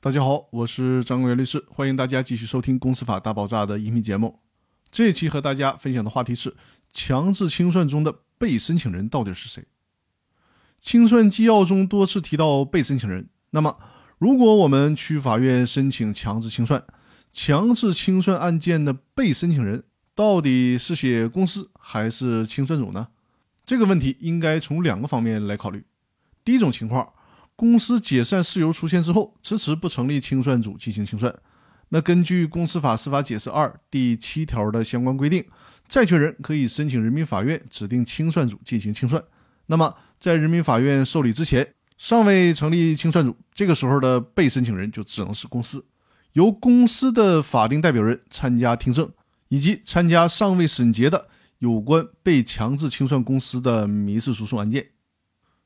大家好，我是张国元律师，欢迎大家继续收听《公司法大爆炸》的音频节目。这期和大家分享的话题是：强制清算中的被申请人到底是谁？清算纪要中多次提到被申请人，那么如果我们去法院申请强制清算，强制清算案件的被申请人到底是写公司还是清算组呢？这个问题应该从两个方面来考虑。第一种情况。公司解散事由出现之后，迟迟不成立清算组进行清算，那根据《公司法司法解释二》第七条的相关规定，债权人可以申请人民法院指定清算组进行清算。那么，在人民法院受理之前，尚未成立清算组，这个时候的被申请人就只能是公司，由公司的法定代表人参加听证，以及参加尚未审结的有关被强制清算公司的民事诉讼案件。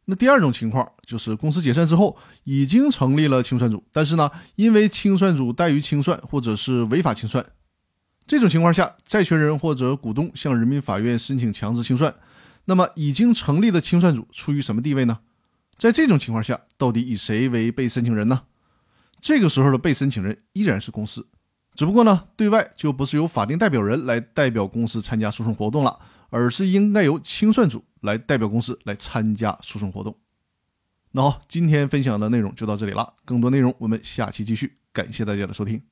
那第二种情况就是公司解散之后已经成立了清算组，但是呢，因为清算组怠于清算或者是违法清算，这种情况下，债权人或者股东向人民法院申请强制清算，那么已经成立的清算组处于什么地位呢？在这种情况下，到底以谁为被申请人呢？这个时候的被申请人依然是公司，只不过呢，对外就不是由法定代表人来代表公司参加诉讼活动了，而是应该由清算组。来代表公司来参加诉讼活动。那好，今天分享的内容就到这里了，更多内容我们下期继续。感谢大家的收听。